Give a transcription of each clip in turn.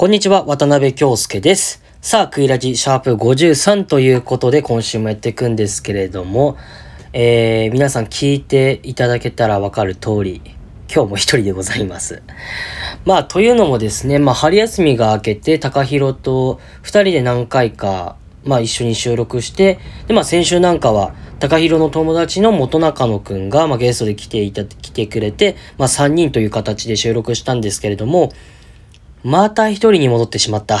こんにちは、渡辺京介です。さあ、クイラジシャープ53ということで今週もやっていくんですけれども、えー、皆さん聞いていただけたらわかる通り、今日も一人でございます。まあ、というのもですね、まあ、春休みが明けて、高弘と二人で何回か、まあ、一緒に収録して、で、まあ、先週なんかは、高弘の友達の元中野くんが、まあ、ゲストで来ていた、来てくれて、まあ、三人という形で収録したんですけれども、また一人に戻ってしまった。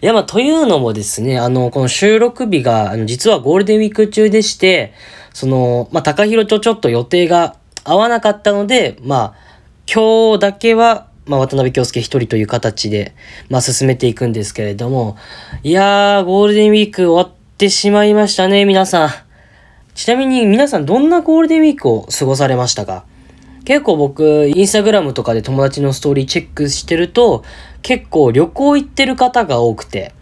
いや、まあ、というのもですね、あの、この収録日が、あの、実はゴールデンウィーク中でして、その、まあ、高弘とちょっと予定が合わなかったので、まあ、今日だけは、まあ、渡辺京介一人という形で、まあ、進めていくんですけれども、いやー、ゴールデンウィーク終わってしまいましたね、皆さん。ちなみに皆さんどんなゴールデンウィークを過ごされましたか？結構僕、インスタグラムとかで友達のストーリーチェックしてると、結構旅行行ってる方が多くて、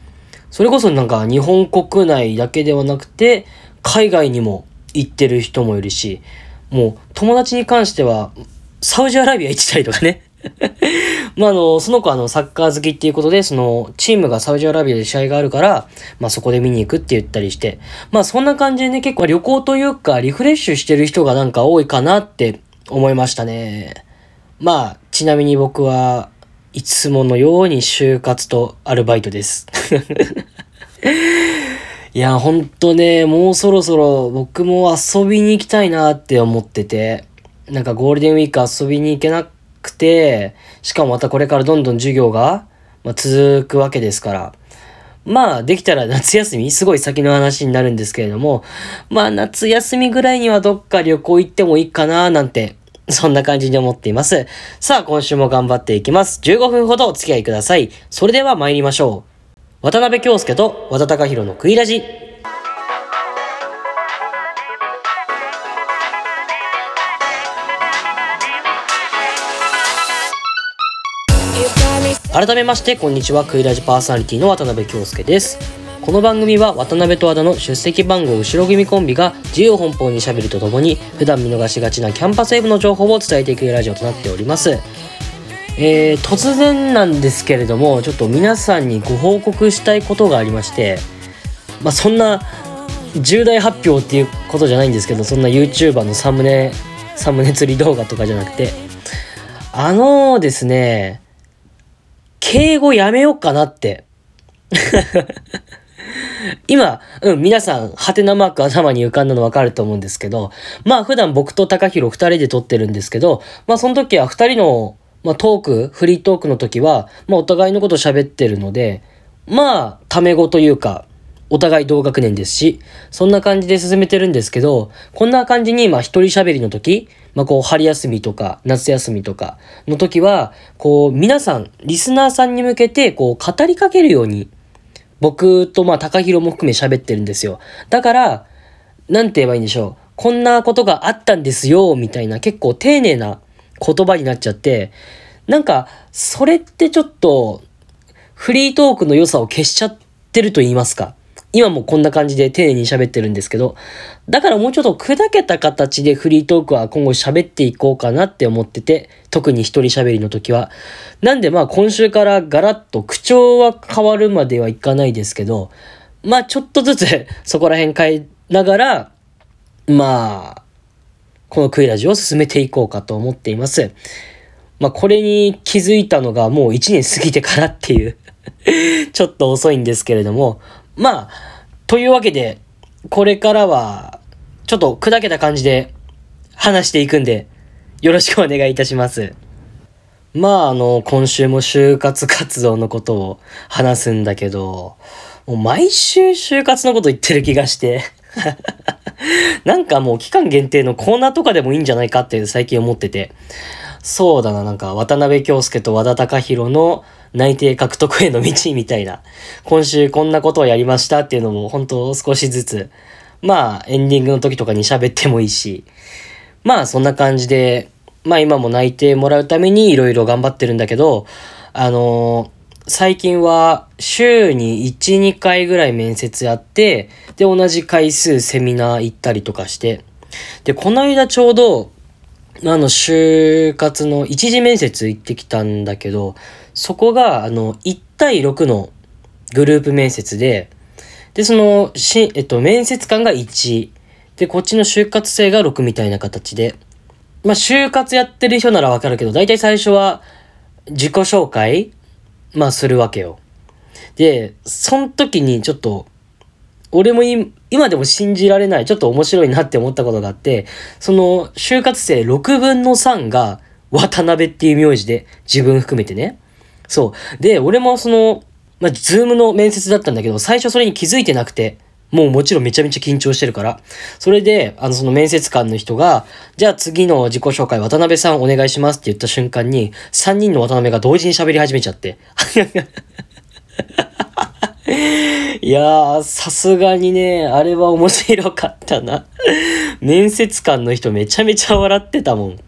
それこそなんか日本国内だけではなくて、海外にも行ってる人もいるし、もう友達に関しては、サウジアラビア行ってたりとかね。まあ、あの、その子はあの、サッカー好きっていうことで、その、チームがサウジアラビアで試合があるから、まあ、そこで見に行くって言ったりして、まあ、そんな感じでね、結構旅行というか、リフレッシュしてる人がなんか多いかなって思いましたね。まあ、ちなみに僕はいつものように就活とアルバイトです。いや、ほんとね、もうそろそろ僕も遊びに行きたいなって思ってて、なんかゴールデンウィーク遊びに行けなくて、しかもまたこれからどんどん授業が、まあ、続くわけですから、まあ、できたら夏休みすごい先の話になるんですけれども、まあ、夏休みぐらいにはどっか旅行行ってもいいかななんて、そんな感じに思っています。さあ、今週も頑張っていきます。15分ほどお付き合いください。それでは参りましょう。渡辺京介と和田隆弘のクイラジ。改めましてこんにちは。クイラジパーソナリティの渡辺京介です。この番組は渡辺と和田の出席番号後ろ組コンビが自由奔放にしゃべるとともに普段見逃しがちなキャンパスウェブの情報を伝えていくラジオとなっております。えー、突然なんですけれどもちょっと皆さんにご報告したいことがありましてまあそんな重大発表っていうことじゃないんですけどそんな YouTuber のサムネサムネ釣り動画とかじゃなくてあのですね敬語やめようかなって。今、うん、皆さん、ハテナマーク頭に浮かんだの分かると思うんですけど、まあ普段僕と高弘2人で撮ってるんですけど、まあその時は2人の、まあ、トーク、フリートークの時は、まあお互いのこと喋ってるので、まあ、タメ語というか、お互い同学年ですし、そんな感じで進めてるんですけど、こんな感じに、まあ一人喋りの時、まあこう春休みとか夏休みとかの時は、こう皆さん、リスナーさんに向けて、こう語りかけるように、僕とまあ高弘も含め喋ってるんですよ。だから、なんて言えばいいんでしょう。こんなことがあったんですよ、みたいな結構丁寧な言葉になっちゃって、なんか、それってちょっと、フリートークの良さを消しちゃってると言いますか。今もこんな感じで丁寧に喋ってるんですけど、だからもうちょっと砕けた形でフリートークは今後喋っていこうかなって思ってて、特に一人喋りの時は。なんでまあ今週からガラッと口調は変わるまではいかないですけど、まあちょっとずつ そこら辺変えながら、まあ、このクイラジを進めていこうかと思っています。まあこれに気づいたのがもう1年過ぎてからっていう ちょっと遅いんですけれども、まあ、というわけで、これからは、ちょっと砕けた感じで話していくんで、よろしくお願いいたします。まあ、あの、今週も就活活動のことを話すんだけど、もう毎週就活のこと言ってる気がして、なんかもう期間限定のコーナーとかでもいいんじゃないかって最近思ってて、そうだな、なんか渡辺京介と和田隆弘の内定獲得への道みたいな、今週こんなことをやりましたっていうのも本当少しずつ、まあエンディングの時とかに喋ってもいいし、まあそんな感じで、まあ今も内定もらうためにいろいろ頑張ってるんだけど、あの最近は週に1、2回ぐらい面接やって、で同じ回数セミナー行ったりとかして、で、この間ちょうど、あの、就活の一次面接行ってきたんだけど、そこが、あの、1対6のグループ面接で、で、その、し、えっと、面接官が1、で、こっちの就活生が6みたいな形で、まあ、就活やってる人ならわかるけど、だいたい最初は、自己紹介まあ、するわけよ。で、その時にちょっと、俺も今でも信じられない、ちょっと面白いなって思ったことがあって、その、就活生6分の3が渡辺っていう名字で、自分含めてね。そう。で、俺もその、まあ、ズームの面接だったんだけど、最初それに気づいてなくて、もうもちろんめちゃめちゃ緊張してるから。それで、あの、その面接官の人が、じゃあ次の自己紹介渡辺さんお願いしますって言った瞬間に、3人の渡辺が同時に喋り始めちゃって。いやー、さすがにね、あれは面白かったな。面接官の人めちゃめちゃ笑ってたもん。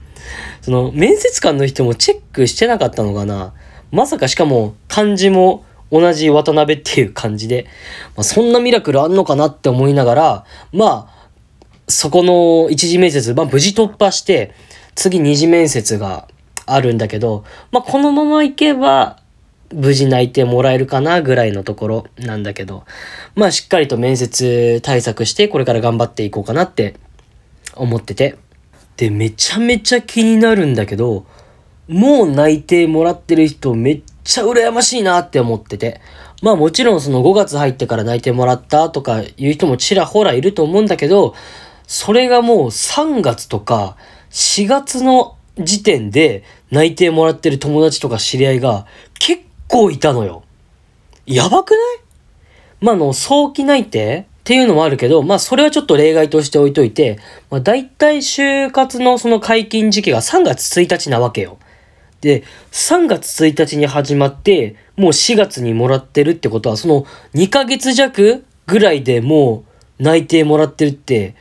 その、面接官の人もチェックしてなかったのかなまさかしかも漢字も同じ渡辺っていう感じで、まあ、そんなミラクルあんのかなって思いながら、まあ、そこの一次面接、まあ無事突破して、次二次面接があるんだけど、まあこのままいけば、無事泣いてもらえるかなぐらいのところなんだけど、まあしっかりと面接対策してこれから頑張っていこうかなって思ってて。で、めちゃめちゃ気になるんだけど、もう泣いてもらってる人めっちゃ羨ましいなって思ってて。まあもちろんその5月入ってから泣いてもらったとかいう人もちらほらいると思うんだけど、それがもう3月とか4月の時点で泣いてもらってる友達とか知り合いが結構いたのよ。やばくない？まあ、の、早期内定っていうのもあるけど、まあそれはちょっと例外として置いといて、まあ大体就活のその解禁時期が3月1日なわけよ。で、3月1日に始まって、もう4月にもらってるってことは、その2ヶ月弱ぐらいでもう内定もらってるって、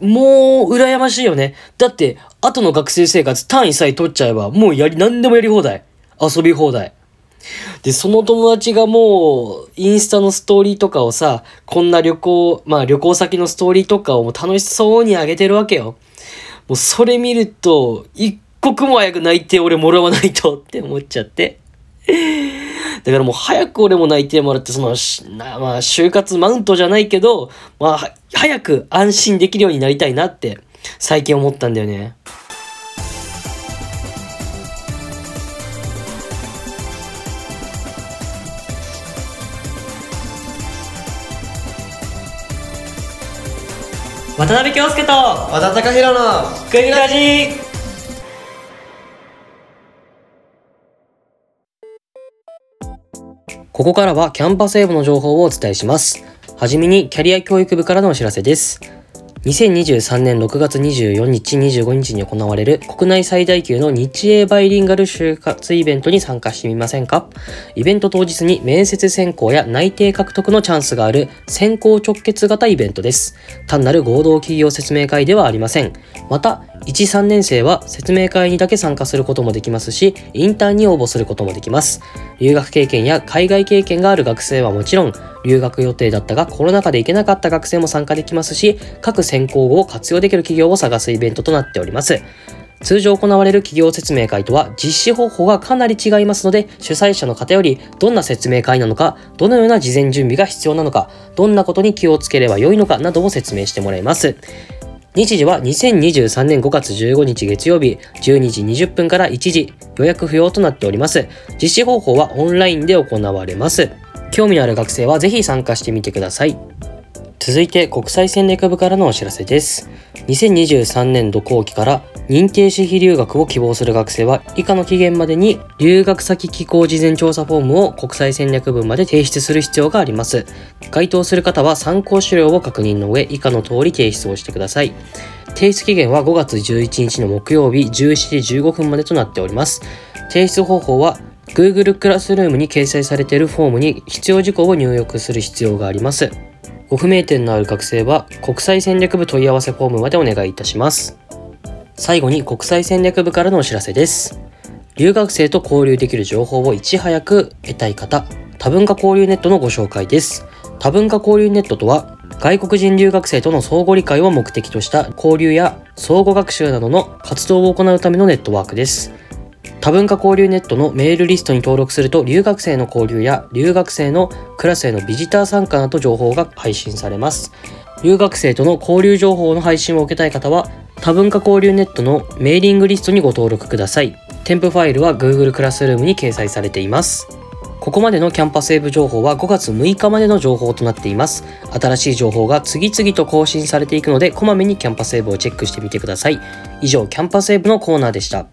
もう羨ましいよね。だって、後の学生生活単位さえ取っちゃえば、もうやり、何でもやり放題。遊び放題。で、その友達がもう、インスタのストーリーとかをさ、こんな旅行、まあ旅行先のストーリーとかをもう楽しそうにあげてるわけよ。もうそれ見ると、一刻も早く泣いて俺もらわないとって思っちゃって。だからもう早く俺も泣いてもらって、その、なまあ、就活マウントじゃないけど、まあ、早く安心できるようになりたいなって、最近思ったんだよね。渡辺京介と和田貴弘のクイラジここからはキャンパスウェブの情報をお伝えします。はじめにキャリア教育部からのお知らせです。2023年6月24日25日に行われる国内最大級の日英バイリンガル就活イベントに参加してみませんか？イベント当日に面接選考や内定獲得のチャンスがある先行直結型イベントです。単なる合同企業説明会ではありません。また、1、3年生は説明会にだけ参加することもできますし、インターンに応募することもできます。留学経験や海外経験がある学生はもちろん、留学予定だったがコロナ禍で行けなかった学生も参加できますし、各専攻後を活用できる企業を探すイベントとなっております。通常行われる企業説明会とは実施方法がかなり違いますので、主催者の方よりどんな説明会なのか、どのような事前準備が必要なのか、どんなことに気をつければよいのかなどを説明してもらいます。日時は2023年5月15日月曜日12時20分から1時予約不要となっております。実施方法はオンラインで行われます。興味のある学生はぜひ参加してみてください。続いて国際戦略部からのお知らせです。2023年度後期から認定私費留学を希望する学生は以下の期限までに留学先機構事前調査フォームを国際戦略部まで提出する必要があります。該当する方は参考資料を確認の上以下の通り提出をしてください。提出期限は5月11日の木曜日17時15分までとなっております。提出方法は Google クラスルームに掲載されているフォームに必要事項を入力する必要があります。ご不明点のある学生は国際戦略部問い合わせフォームまでお願いいたします。最後に国際戦略部からのお知らせです。留学生と交流できる情報をいち早く得たい方、多文化交流ネットのご紹介です。多文化交流ネットとは、外国人留学生との相互理解を目的とした交流や相互学習などの活動を行うためのネットワークです。多文化交流ネットのメールリストに登録すると留学生の交流や留学生のクラスへのビジター参加など情報が配信されます。留学生との交流情報の配信を受けたい方は多文化交流ネットのメーリングリストにご登録ください。添付ファイルは Google クラスルームに掲載されています。ここまでのキャンパスウェブ情報は5月6日までの情報となっています。新しい情報が次々と更新されていくので、こまめにキャンパスウェブをチェックしてみてください。以上、キャンパスウェブのコーナーでした。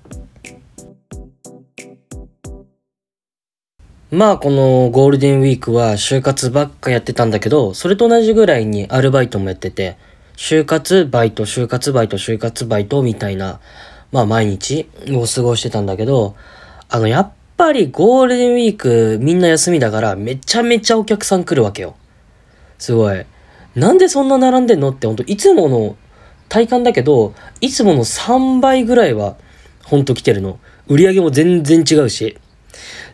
まあこのゴールデンウィークは就活ばっかやってたんだけど、それと同じぐらいにアルバイトもやってて、就活バイト、就活バイト、就活バイトみたいな、まあ毎日を過ごしてたんだけど、あのやっぱりゴールデンウィークみんな休みだからめちゃめちゃお客さん来るわけよ。すごい。なんでそんな並んでんのってほんといつもの体感だけど、いつもの3倍ぐらいはほんと来てるの。売り上げも全然違うし。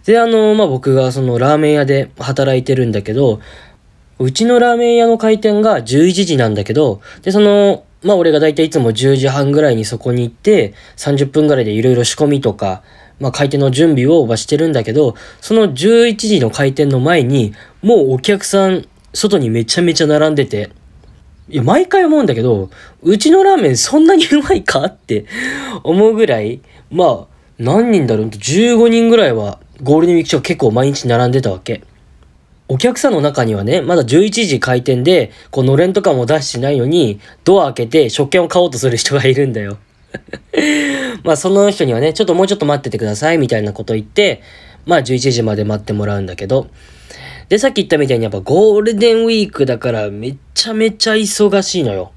で、あの、まあ、僕がそのラーメン屋で働いてるんだけど、うちのラーメン屋の開店が11時なんだけど、で、その、まあ、俺がだいたいつも10時半ぐらいにそこに行って、30分ぐらいでいろいろ仕込みとか、まあ、開店の準備をはしてるんだけど、その11時の開店の前に、もうお客さん、外にめちゃめちゃ並んでて、いや、毎回思うんだけど、うちのラーメンそんなにうまいかって思うぐらい、まあ、何人だろう ?15 人ぐらいはゴールデンウィーク中結構毎日並んでたわけ。お客さんの中にはね、まだ11時開店で、こう、のれんとかも出してないのに、ドア開けて食券を買おうとする人がいるんだよ。まあ、その人にはね、ちょっともうちょっと待っててください、みたいなこと言って、まあ、11時まで待ってもらうんだけど、で、さっき言ったみたいにやっぱゴールデンウィークだからめちゃめちゃ忙しいのよ。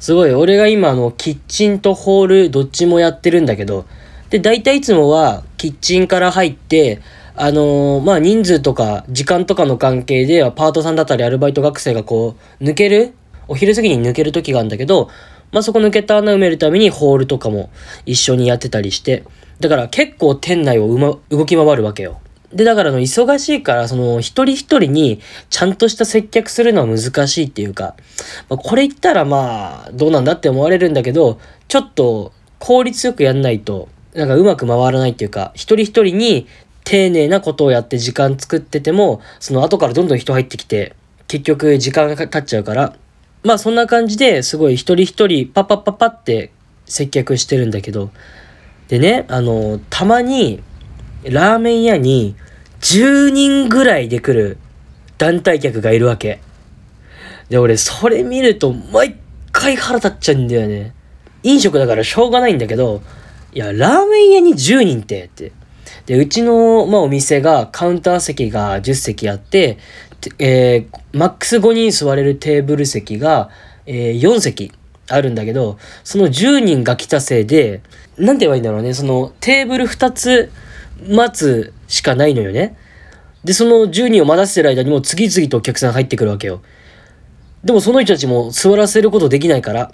すごい、俺が今あの、キッチンとホールどっちもやってるんだけど、で、大体いつもはキッチンから入って、あのー、まあ、人数とか時間とかの関係ではパートさんだったりアルバイト学生がこう、抜けるお昼過ぎに抜ける時があるんだけど、まあ、そこ抜けた穴埋めるためにホールとかも一緒にやってたりして、だから結構店内をま、動き回るわけよ。で、だからの忙しいから、その一人一人にちゃんとした接客するのは難しいっていうか、まあ、これ言ったらまあ、どうなんだって思われるんだけど、ちょっと効率よくやんないと、なんかうまく回らないっていうか、一人一人に丁寧なことをやって時間作ってても、その後からどんどん人入ってきて、結局時間が経っちゃうから、まあそんな感じですごい一人一人パッパッパッパって接客してるんだけど、でね、あの、たまにラーメン屋に10人ぐらいで来る団体客がいるわけ。で、俺それ見ると毎回腹立っちゃうんだよね。飲食だからしょうがないんだけど、いや、ラーメン屋に10人って、って。で、うちの、まあ、お店がカウンター席が10席あって、えー、マックス5人座れるテーブル席が、えー、4席あるんだけど、その10人が来たせいで、なんて言えばいいんだろうね、そのテーブル2つ待つしかないのよね。で、その10人を待たせてる間にも次々とお客さん入ってくるわけよ。でもその人たちも座らせることできないから、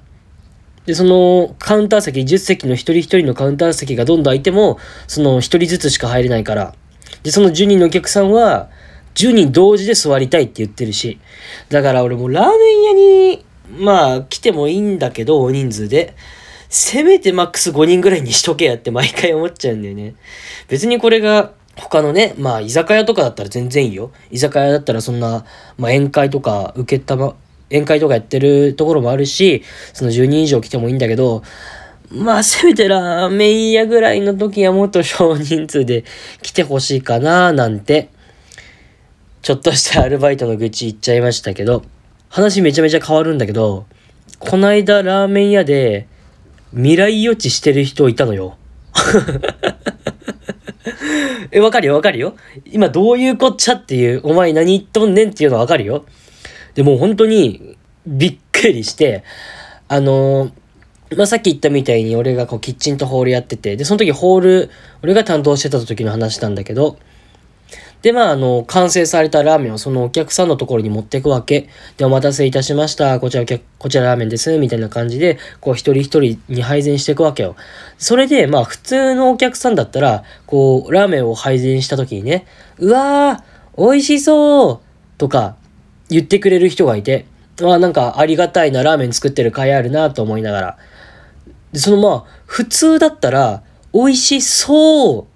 で、そのカウンター席、10席の一人一人のカウンター席がどんどん空いても、その一人ずつしか入れないから。で、その10人のお客さんは、10人同時で座りたいって言ってるし。だから俺もラーメン屋に、まあ来てもいいんだけど、大人数で。せめてマックス5人ぐらいにしとけやって毎回思っちゃうんだよね。別にこれが他のね、まあ居酒屋とかだったら全然いいよ。居酒屋だったらそんな、まあ宴会とか受けたま、宴会とかやってるところもあるし、その10人以上来てもいいんだけど、まあ、せめてラーメン屋ぐらいの時はもっと少人数で来てほしいかななんて、ちょっとしたアルバイトの愚痴言っちゃいましたけど、話めちゃめちゃ変わるんだけど、こないだラーメン屋で未来予知してる人いたのよ。え、わかるよわかるよ今どういうこっちゃっていう、お前何言っとんねんっていうのわかるよ。でも本当にびっくりして、あのまあ、さっき言ったみたいに俺がこうキッチンとホールやってて、で、その時ホール、俺が担当してた時の話なんだけど、で、まあ、あの、完成されたラーメンをそのお客さんのところに持っていくわけ。で、お待たせいたしました。こちら、こちらラーメンです。みたいな感じで、こう、一人一人に配膳していくわけよ。それで、まあ、普通のお客さんだったら、こう、ラーメンを配膳した時にね、うわー、美味しそうとか、言ってくれる人がいて、あなんかありがたいな、ラーメン作ってる甲斐あるなと思いながら。で、そのまあ、普通だったら、美味しそ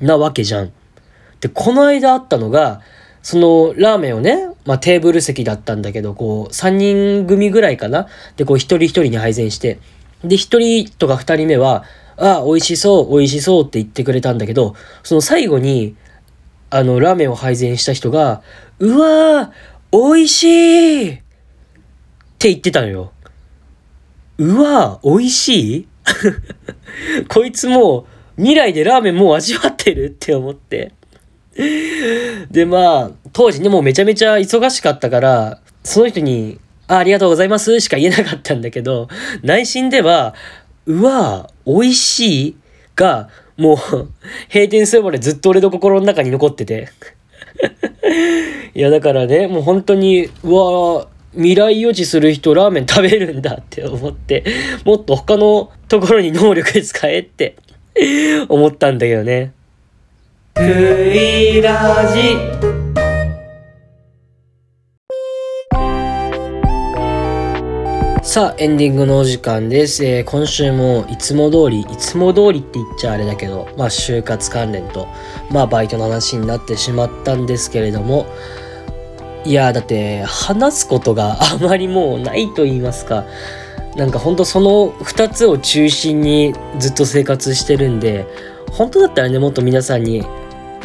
うなわけじゃん。で、この間あったのが、そのラーメンをね、まあテーブル席だったんだけど、こう、3人組ぐらいかなで、こう、一人一人に配膳して、で、一人とか二人目は、ああ、美味しそう、美味しそうって言ってくれたんだけど、その最後に、あの、ラーメンを配膳した人が、うわー、美味しいって言ってたのよ。うわ、美味しい？こいつもう、未来でラーメンもう味わってるって思って。で、まあ、当時ね、もうめちゃめちゃ忙しかったから、その人に、あありがとうございますしか言えなかったんだけど、内心では、うわ美味しい？が、もう、閉店するまでずっと俺の心の中に残ってて。いや、だからね、もう本当に、うわ未来予知する人ラーメン食べるんだって思って、もっと他のところに能力使えって思ったんだけどね。クイラジさあ、エンディングのお時間です。えー、今週もいつも通り、いつも通りって言っちゃあれだけど、まあ、就活関連と、まあ、バイトの話になってしまったんですけれども、いやだって話すことがあまりもうないと言いますかなんかほんとその2つを中心にずっと生活してるんで本当だったらねもっと皆さんに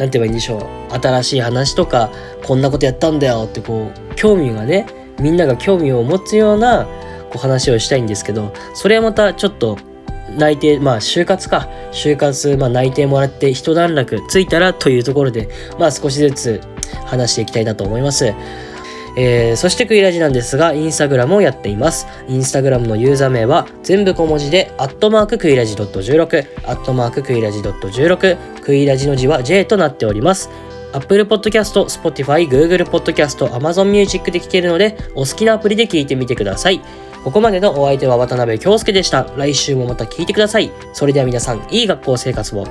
何て言えばいいんでしょう新しい話とかこんなことやったんだよってこう興味がねみんなが興味を持つようなこう話をしたいんですけどそれはまたちょっと内定まあ就活か就活まあ内定もらって一段落ついたらというところでまあ少しずつ話していきたいなと思います。えー、そしてクイラジなんですが、インスタグラムをやっています。インスタグラムのユーザー名は全部小文字で、アットマーククイラジ .16、アットマーククイラジ .16、クイラジの字は J となっております。Apple Podcast、Spotify、Google Podcast、Amazon Music で聴けるので、お好きなアプリで聴いてみてください。ここまでのお相手は渡辺京介でした。来週もまた聞いてください。それでは皆さん、いい学校生活を。